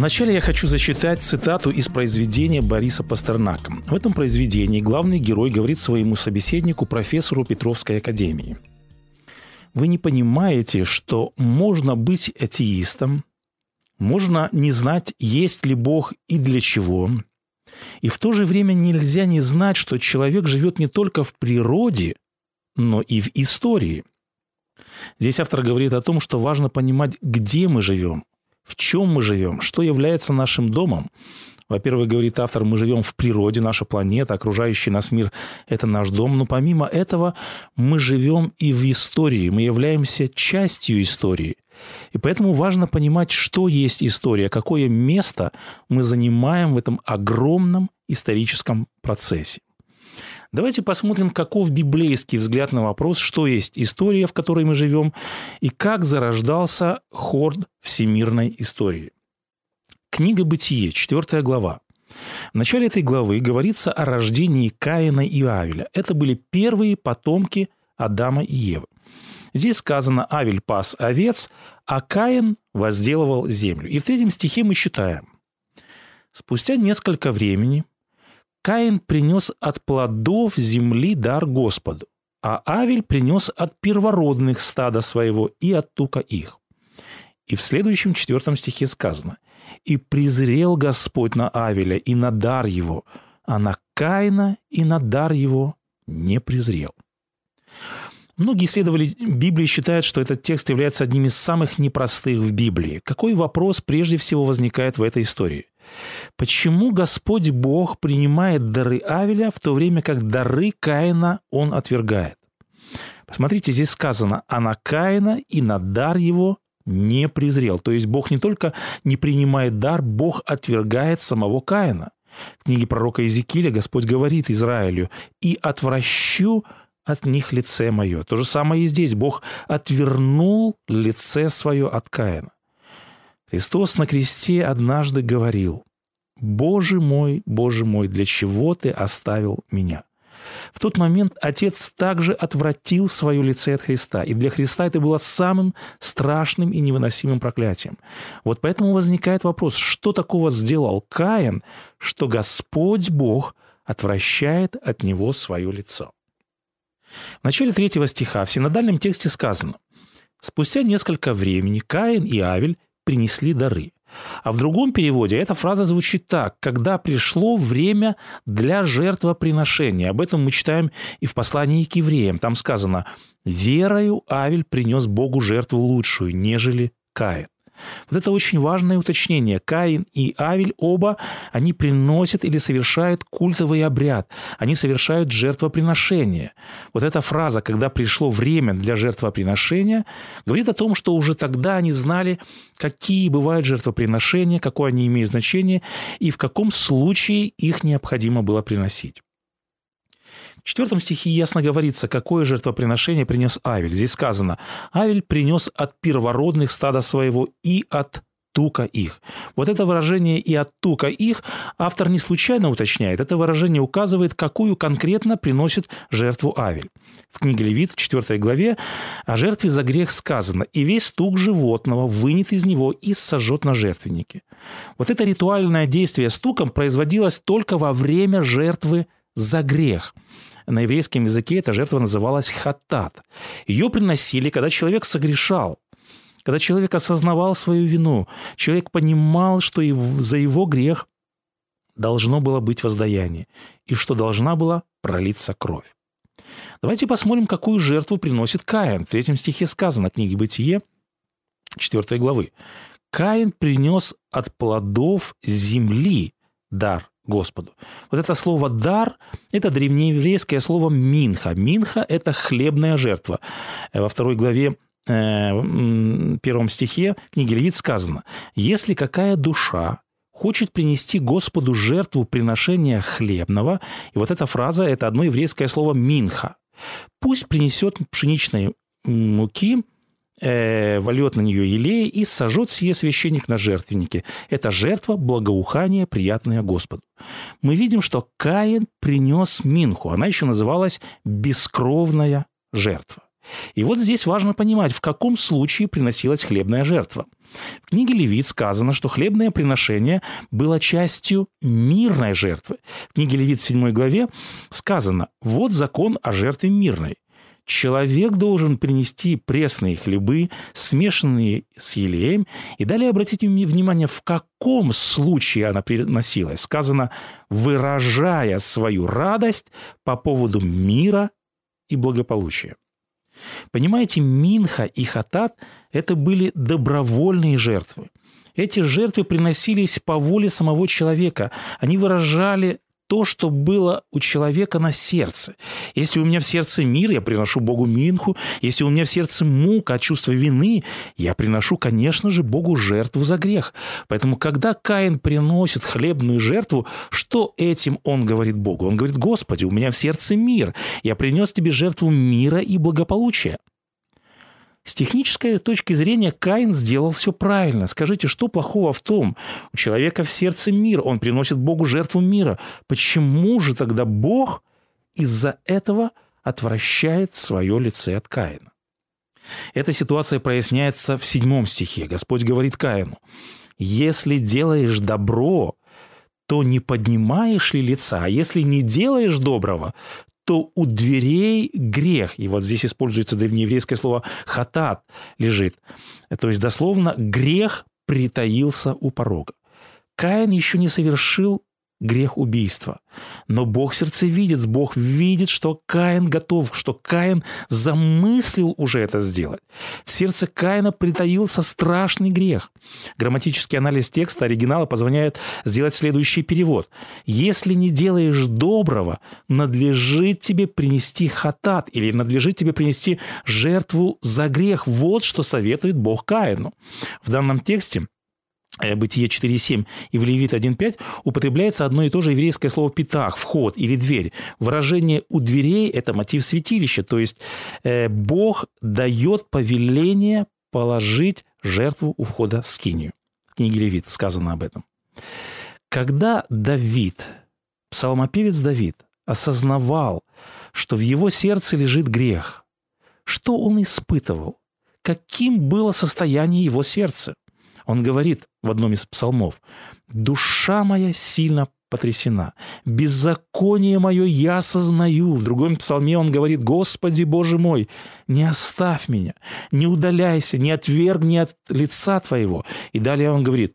Вначале я хочу зачитать цитату из произведения Бориса Пастернака. В этом произведении главный герой говорит своему собеседнику, профессору Петровской академии. Вы не понимаете, что можно быть атеистом, можно не знать, есть ли Бог и для чего, и в то же время нельзя не знать, что человек живет не только в природе, но и в истории. Здесь автор говорит о том, что важно понимать, где мы живем, в чем мы живем, что является нашим домом. Во-первых, говорит автор, мы живем в природе, наша планета, окружающий нас мир – это наш дом. Но помимо этого мы живем и в истории, мы являемся частью истории. И поэтому важно понимать, что есть история, какое место мы занимаем в этом огромном историческом процессе. Давайте посмотрим, каков библейский взгляд на вопрос, что есть история, в которой мы живем, и как зарождался хор всемирной истории. Книга «Бытие», 4 глава. В начале этой главы говорится о рождении Каина и Авеля. Это были первые потомки Адама и Евы. Здесь сказано «Авель пас овец, а Каин возделывал землю». И в третьем стихе мы читаем «Спустя несколько времени Каин принес от плодов земли дар Господу, а Авель принес от первородных стада своего и от тука их. И в следующем четвертом стихе сказано «И презрел Господь на Авеля и на дар его, а на Каина и на дар его не презрел». Многие исследователи Библии считают, что этот текст является одним из самых непростых в Библии. Какой вопрос прежде всего возникает в этой истории? Почему Господь Бог принимает дары Авеля, в то время как дары Каина он отвергает? Посмотрите, здесь сказано, а на Каина и на дар его не презрел. То есть Бог не только не принимает дар, Бог отвергает самого Каина. В книге пророка Иезекииля Господь говорит Израилю, «И отвращу от них лице мое». То же самое и здесь. Бог отвернул лице свое от Каина. Христос на кресте однажды говорил, «Боже мой, Боже мой, для чего ты оставил меня?» В тот момент Отец также отвратил свое лице от Христа, и для Христа это было самым страшным и невыносимым проклятием. Вот поэтому возникает вопрос, что такого сделал Каин, что Господь Бог отвращает от него свое лицо? В начале третьего стиха в синодальном тексте сказано «Спустя несколько времени Каин и Авель принесли дары. А в другом переводе эта фраза звучит так «когда пришло время для жертвоприношения». Об этом мы читаем и в послании к евреям. Там сказано «верою Авель принес Богу жертву лучшую, нежели Каин». Вот это очень важное уточнение. Каин и Авель оба, они приносят или совершают культовый обряд. Они совершают жертвоприношение. Вот эта фраза, когда пришло время для жертвоприношения, говорит о том, что уже тогда они знали, какие бывают жертвоприношения, какое они имеют значение и в каком случае их необходимо было приносить. В четвертом стихе ясно говорится, какое жертвоприношение принес Авель. Здесь сказано, Авель принес от первородных стада своего и от тука их. Вот это выражение «и от тука их» автор не случайно уточняет. Это выражение указывает, какую конкретно приносит жертву Авель. В книге Левит, в 4 главе, о жертве за грех сказано «И весь тук животного вынет из него и сожжет на жертвеннике». Вот это ритуальное действие с туком производилось только во время жертвы за грех – на еврейском языке эта жертва называлась хатат. Ее приносили, когда человек согрешал, когда человек осознавал свою вину, человек понимал, что за его грех должно было быть воздаяние, и что должна была пролиться кровь. Давайте посмотрим, какую жертву приносит Каин. В третьем стихе сказано, книги Бытие, 4 главы. Каин принес от плодов земли дар Господу. Вот это слово «дар» – это древнееврейское слово «минха». «Минха» – это хлебная жертва. Во второй главе э, первом стихе книги Левит сказано, «Если какая душа хочет принести Господу жертву приношения хлебного. И вот эта фраза – это одно еврейское слово «минха». Пусть принесет пшеничной муки, вольет на нее елея и сожжет сие священник на жертвеннике. Это жертва благоухания, приятная Господу. Мы видим, что Каин принес минху. Она еще называлась «бескровная жертва». И вот здесь важно понимать, в каком случае приносилась хлебная жертва. В книге Левит сказано, что хлебное приношение было частью мирной жертвы. В книге Левит в 7 главе сказано «Вот закон о жертве мирной. Человек должен принести пресные хлебы, смешанные с елеем. И далее обратите внимание, в каком случае она приносилась. Сказано, выражая свою радость по поводу мира и благополучия. Понимаете, Минха и Хатат – это были добровольные жертвы. Эти жертвы приносились по воле самого человека. Они выражали то, что было у человека на сердце. Если у меня в сердце мир, я приношу Богу Минху. Если у меня в сердце мука от чувства вины, я приношу, конечно же, Богу жертву за грех. Поэтому, когда Каин приносит хлебную жертву, что этим он говорит Богу? Он говорит, Господи, у меня в сердце мир. Я принес тебе жертву мира и благополучия. С технической точки зрения Каин сделал все правильно. Скажите, что плохого в том? У человека в сердце мир, он приносит Богу жертву мира. Почему же тогда Бог из-за этого отвращает свое лице от Каина? Эта ситуация проясняется в седьмом стихе. Господь говорит Каину, «Если делаешь добро, то не поднимаешь ли лица, а если не делаешь доброго, что у дверей грех. И вот здесь используется древнееврейское слово «хатат» лежит. То есть дословно грех притаился у порога. Каин еще не совершил грех убийства. Но Бог сердцевидец, Бог видит, что Каин готов, что Каин замыслил уже это сделать. В сердце Каина притаился страшный грех. Грамматический анализ текста оригинала позволяет сделать следующий перевод. «Если не делаешь доброго, надлежит тебе принести хатат» или «надлежит тебе принести жертву за грех». Вот что советует Бог Каину. В данном тексте Бытие 4.7 и в Левит 1.5 употребляется одно и то же еврейское слово «питах», «вход» или «дверь». Выражение «у дверей» – это мотив святилища, то есть э, Бог дает повеление положить жертву у входа в скинию. В книге Левит сказано об этом. Когда Давид, псалмопевец Давид, осознавал, что в его сердце лежит грех, что он испытывал? Каким было состояние его сердца? Он говорит в одном из псалмов, «Душа моя сильно потрясена. Беззаконие мое я осознаю». В другом псалме он говорит, «Господи, Боже мой, не оставь меня, не удаляйся, не отвергни от лица Твоего». И далее он говорит,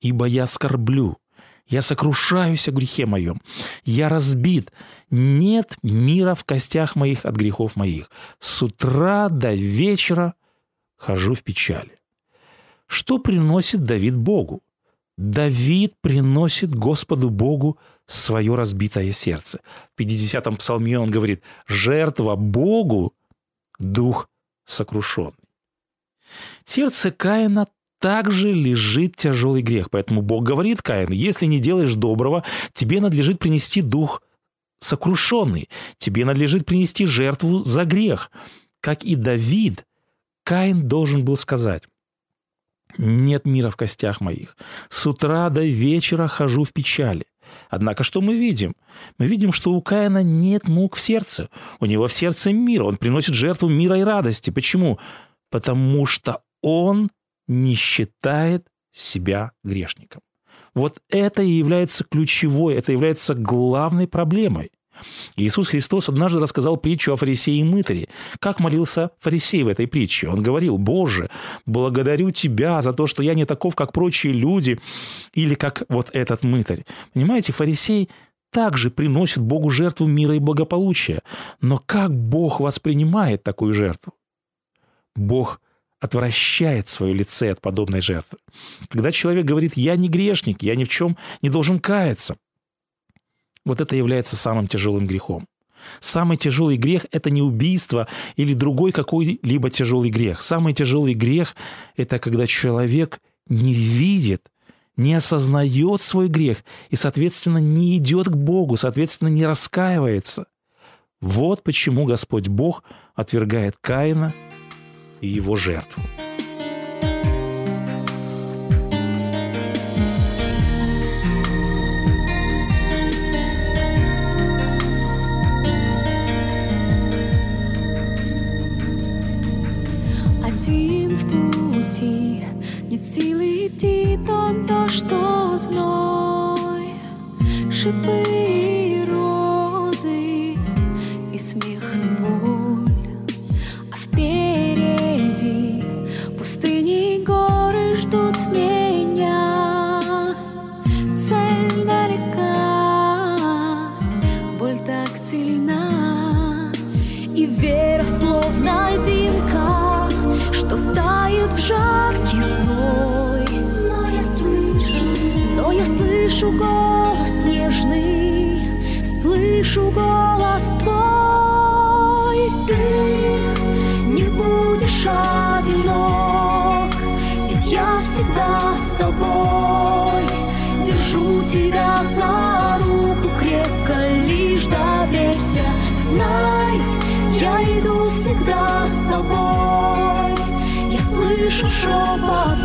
«Ибо я скорблю, я сокрушаюсь о грехе моем, я разбит, нет мира в костях моих от грехов моих. С утра до вечера хожу в печали». Что приносит Давид Богу? Давид приносит Господу Богу свое разбитое сердце. В 50-м псалме он говорит, жертва Богу – дух сокрушенный. Сердце Каина также лежит тяжелый грех. Поэтому Бог говорит Каину, если не делаешь доброго, тебе надлежит принести дух сокрушенный. Тебе надлежит принести жертву за грех. Как и Давид, Каин должен был сказать, нет мира в костях моих. С утра до вечера хожу в печали. Однако что мы видим? Мы видим, что у Каина нет мук в сердце. У него в сердце мир. Он приносит жертву мира и радости. Почему? Потому что он не считает себя грешником. Вот это и является ключевой, это является главной проблемой. Иисус Христос однажды рассказал притчу о фарисее и мытаре. Как молился фарисей в этой притче? Он говорил, «Боже, благодарю Тебя за то, что я не таков, как прочие люди, или как вот этот мытарь». Понимаете, фарисей также приносит Богу жертву мира и благополучия. Но как Бог воспринимает такую жертву? Бог отвращает свое лице от подобной жертвы. Когда человек говорит «я не грешник, я ни в чем не должен каяться», вот это является самым тяжелым грехом. Самый тяжелый грех – это не убийство или другой какой-либо тяжелый грех. Самый тяжелый грех – это когда человек не видит, не осознает свой грех и, соответственно, не идет к Богу, соответственно, не раскаивается. Вот почему Господь Бог отвергает Каина и его жертву. Что зной, голос нежный, слышу голос твой. Ты не будешь одинок, ведь я всегда с тобой. Держу тебя за руку крепко, лишь доверься, знай, я иду всегда с тобой. Я слышу шепот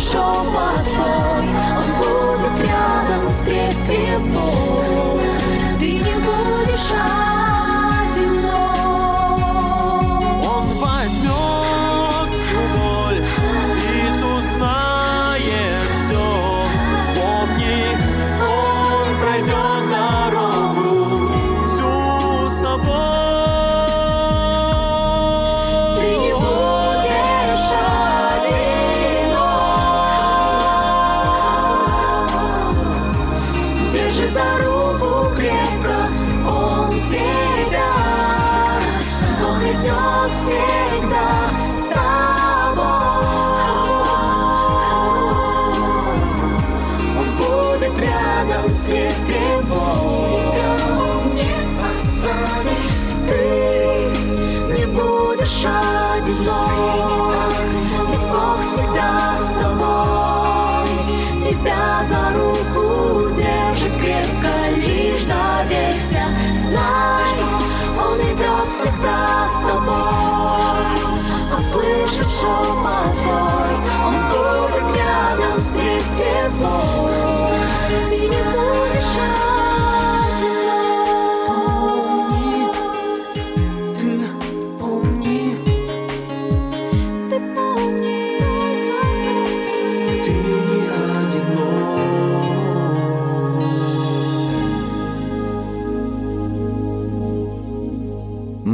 шепот твой, Он будет рядом средь тревог.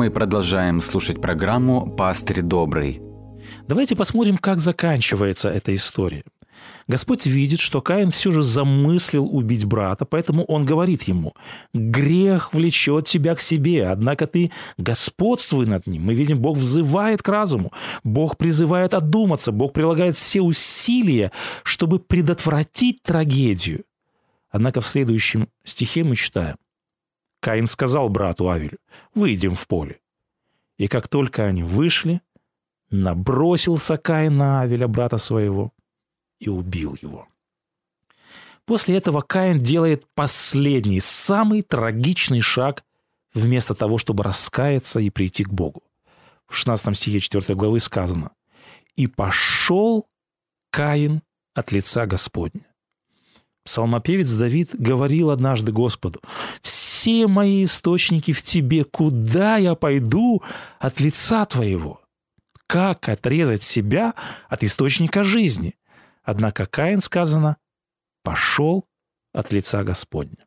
Мы продолжаем слушать программу «Пастырь добрый». Давайте посмотрим, как заканчивается эта история. Господь видит, что Каин все же замыслил убить брата, поэтому он говорит ему, «Грех влечет тебя к себе, однако ты господствуй над ним». Мы видим, Бог взывает к разуму, Бог призывает одуматься, Бог прилагает все усилия, чтобы предотвратить трагедию. Однако в следующем стихе мы читаем, Каин сказал брату Авелю, «Выйдем в поле». И как только они вышли, набросился Каин на Авеля, брата своего, и убил его. После этого Каин делает последний, самый трагичный шаг вместо того, чтобы раскаяться и прийти к Богу. В 16 стихе 4 главы сказано «И пошел Каин от лица Господня». Псалмопевец Давид говорил однажды Господу, «Все мои источники в Тебе, куда я пойду от лица Твоего?» Как отрезать себя от источника жизни? Однако Каин, сказано, пошел от лица Господня.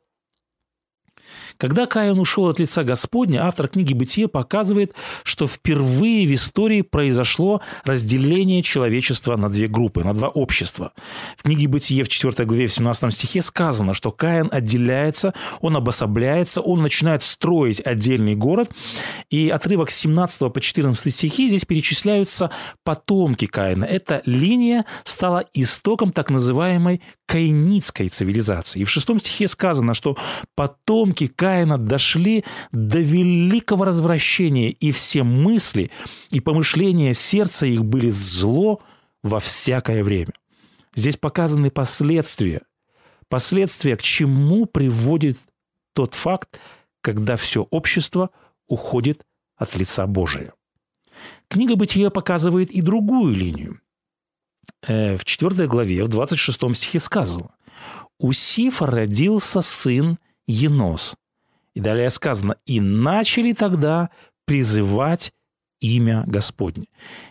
Когда Каин ушел от лица Господня, автор книги «Бытие» показывает, что впервые в истории произошло разделение человечества на две группы, на два общества. В книге «Бытие» в 4 главе в 17 стихе сказано, что Каин отделяется, он обособляется, он начинает строить отдельный город. И отрывок с 17 по 14 стихи здесь перечисляются потомки Каина. Эта линия стала истоком так называемой каинитской цивилизации. И в шестом стихе сказано, что потомки Каина дошли до великого развращения, и все мысли и помышления сердца их были зло во всякое время. Здесь показаны последствия. Последствия, к чему приводит тот факт, когда все общество уходит от лица Божия. Книга «Бытие» показывает и другую линию. Э, в 4 главе, в 26 стихе сказано, «У Сифа родился сын Енос». И далее сказано, «И начали тогда призывать имя Господне».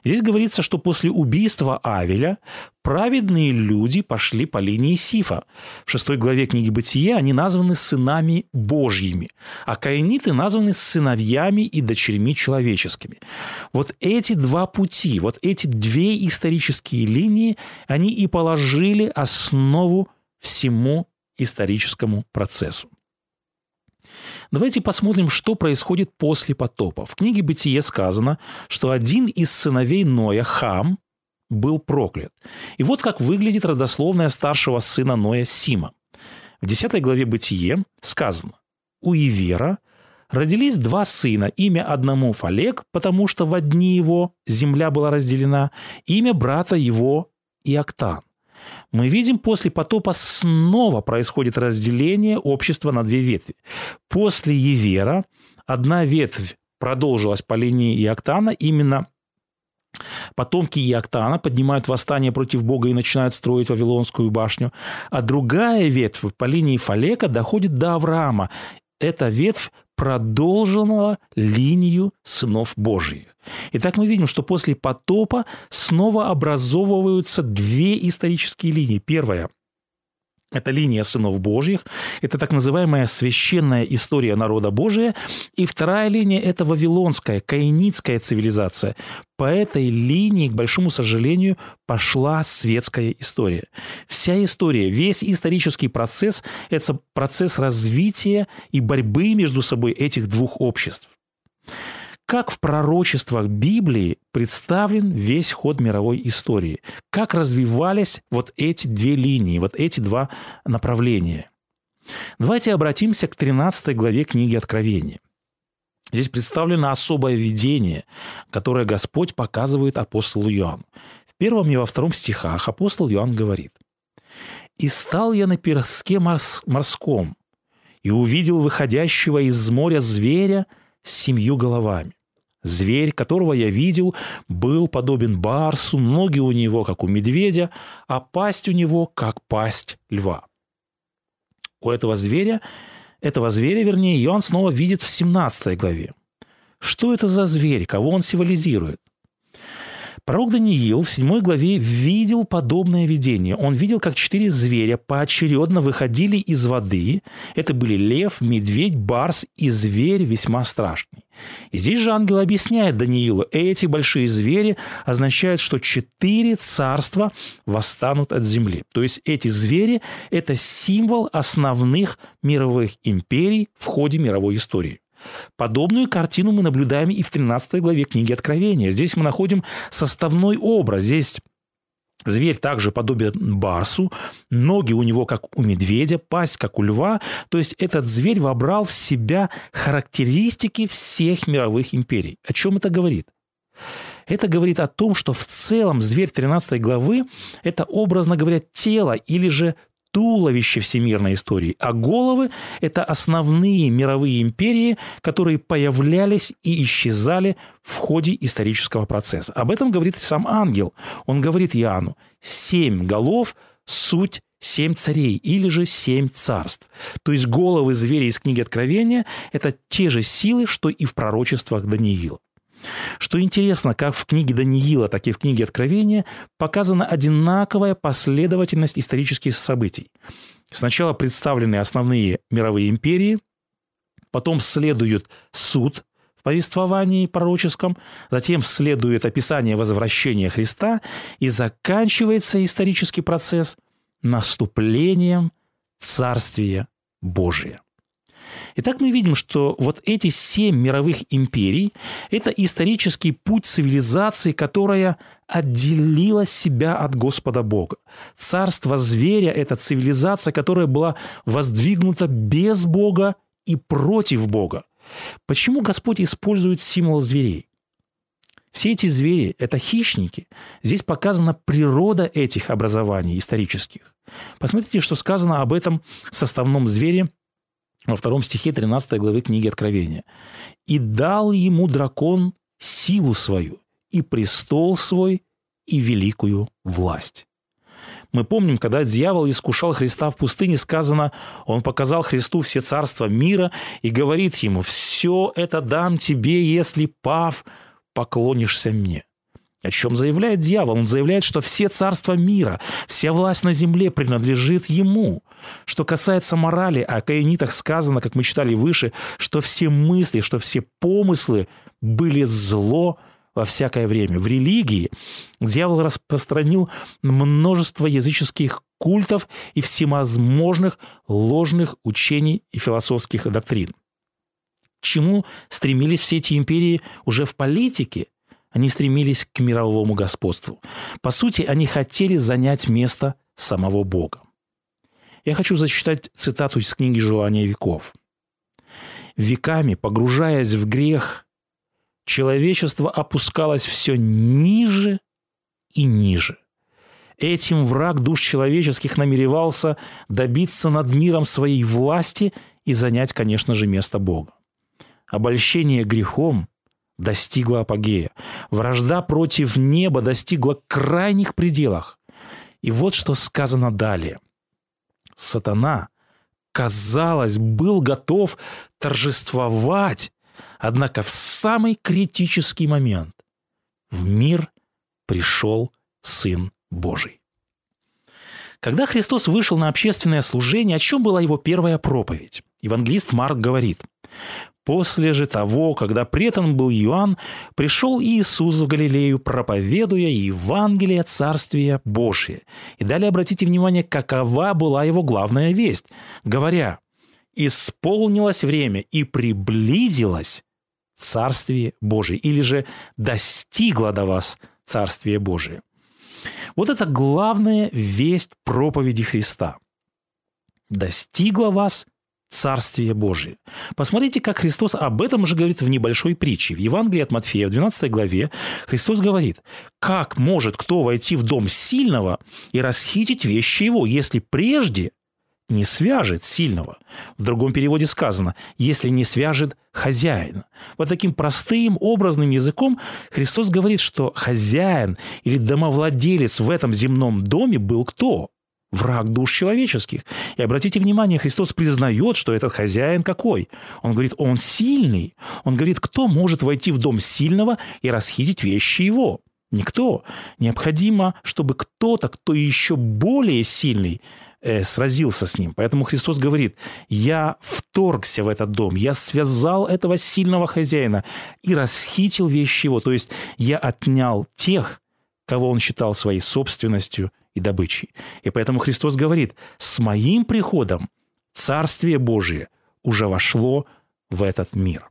Здесь говорится, что после убийства Авеля праведные люди пошли по линии Сифа. В шестой главе книги «Бытие» они названы сынами Божьими, а каиниты названы сыновьями и дочерьми человеческими. Вот эти два пути, вот эти две исторические линии, они и положили основу всему историческому процессу. Давайте посмотрим, что происходит после потопа. В книге «Бытие» сказано, что один из сыновей Ноя, Хам, был проклят. И вот как выглядит родословная старшего сына Ноя Сима. В 10 главе «Бытие» сказано, «У Ивера родились два сына, имя одному Фалек, потому что в одни его земля была разделена, имя брата его Иоктан мы видим, после потопа снова происходит разделение общества на две ветви. После Евера одна ветвь продолжилась по линии Иоктана, именно Потомки Иоктана поднимают восстание против Бога и начинают строить Вавилонскую башню. А другая ветвь по линии Фалека доходит до Авраама. Эта ветвь продолжила линию сынов Божьих. Итак, мы видим, что после потопа снова образовываются две исторические линии. Первая это линия сынов Божьих, это так называемая священная история народа Божия. И вторая линия – это вавилонская, каинитская цивилизация. По этой линии, к большому сожалению, пошла светская история. Вся история, весь исторический процесс – это процесс развития и борьбы между собой этих двух обществ как в пророчествах Библии представлен весь ход мировой истории, как развивались вот эти две линии, вот эти два направления. Давайте обратимся к 13 главе книги Откровения. Здесь представлено особое видение, которое Господь показывает апостолу Иоанну. В первом и во втором стихах апостол Иоанн говорит, «И стал я на пирске морском, и увидел выходящего из моря зверя с семью головами, Зверь, которого я видел, был подобен барсу, ноги у него, как у медведя, а пасть у него, как пасть льва. У этого зверя, этого зверя, вернее, Иоанн снова видит в 17 главе. Что это за зверь, кого он символизирует? Пророк Даниил в 7 главе видел подобное видение. Он видел, как четыре зверя поочередно выходили из воды. Это были лев, медведь, барс и зверь весьма страшный. И здесь же ангел объясняет Даниилу, эти большие звери означают, что четыре царства восстанут от земли. То есть эти звери – это символ основных мировых империй в ходе мировой истории. Подобную картину мы наблюдаем и в 13 главе книги Откровения. Здесь мы находим составной образ. Здесь Зверь также подобен барсу, ноги у него как у медведя, пасть как у льва. То есть этот зверь вобрал в себя характеристики всех мировых империй. О чем это говорит? Это говорит о том, что в целом зверь 13 главы – это, образно говоря, тело или же туловище всемирной истории, а головы – это основные мировые империи, которые появлялись и исчезали в ходе исторического процесса. Об этом говорит сам ангел. Он говорит Иоанну, семь голов – суть семь царей или же семь царств. То есть головы зверя из книги Откровения – это те же силы, что и в пророчествах Даниила. Что интересно, как в книге Даниила, так и в книге Откровения показана одинаковая последовательность исторических событий. Сначала представлены основные мировые империи, потом следует суд в повествовании пророческом, затем следует описание возвращения Христа и заканчивается исторический процесс наступлением Царствия Божия. Итак, мы видим, что вот эти семь мировых империй – это исторический путь цивилизации, которая отделила себя от Господа Бога. Царство зверя – это цивилизация, которая была воздвигнута без Бога и против Бога. Почему Господь использует символ зверей? Все эти звери – это хищники. Здесь показана природа этих образований исторических. Посмотрите, что сказано об этом составном звере во втором стихе 13 главы книги Откровения. «И дал ему дракон силу свою, и престол свой, и великую власть». Мы помним, когда дьявол искушал Христа в пустыне, сказано, он показал Христу все царства мира и говорит ему, «Все это дам тебе, если, пав, поклонишься мне». О чем заявляет дьявол? Он заявляет, что все царства мира, вся власть на земле принадлежит ему. Что касается морали, о каинитах сказано, как мы читали выше, что все мысли, что все помыслы были зло во всякое время. В религии дьявол распространил множество языческих культов и всевозможных ложных учений и философских доктрин. К чему стремились все эти империи уже в политике – они стремились к мировому господству. По сути, они хотели занять место самого Бога. Я хочу зачитать цитату из книги «Желания веков». «Веками, погружаясь в грех, человечество опускалось все ниже и ниже. Этим враг душ человеческих намеревался добиться над миром своей власти и занять, конечно же, место Бога. Обольщение грехом достигла апогея. Вражда против неба достигла крайних пределах. И вот что сказано далее. Сатана, казалось, был готов торжествовать, однако в самый критический момент в мир пришел Сын Божий. Когда Христос вышел на общественное служение, о чем была его первая проповедь? Евангелист Марк говорит, После же того, когда претан был Иоанн, пришел Иисус в Галилею, проповедуя Евангелие Царствия Божие. И далее обратите внимание, какова была его главная весть, говоря, «Исполнилось время и приблизилось Царствие Божие», или же «достигло до вас Царствие Божие». Вот это главная весть проповеди Христа. «Достигло вас Царствие Божие. Посмотрите, как Христос об этом же говорит в небольшой притче. В Евангелии от Матфея, в 12 главе, Христос говорит, как может кто войти в дом сильного и расхитить вещи его, если прежде не свяжет сильного. В другом переводе сказано, если не свяжет хозяина. Вот таким простым, образным языком Христос говорит, что хозяин или домовладелец в этом земном доме был кто? Враг душ человеческих. И обратите внимание, Христос признает, что этот хозяин какой? Он говорит, он сильный. Он говорит, кто может войти в дом сильного и расхитить вещи его? Никто. Необходимо, чтобы кто-то, кто еще более сильный, э, сразился с ним. Поэтому Христос говорит, я вторгся в этот дом, я связал этого сильного хозяина и расхитил вещи его. То есть я отнял тех, кого он считал своей собственностью и добычей. И поэтому Христос говорит, с моим приходом Царствие Божие уже вошло в этот мир.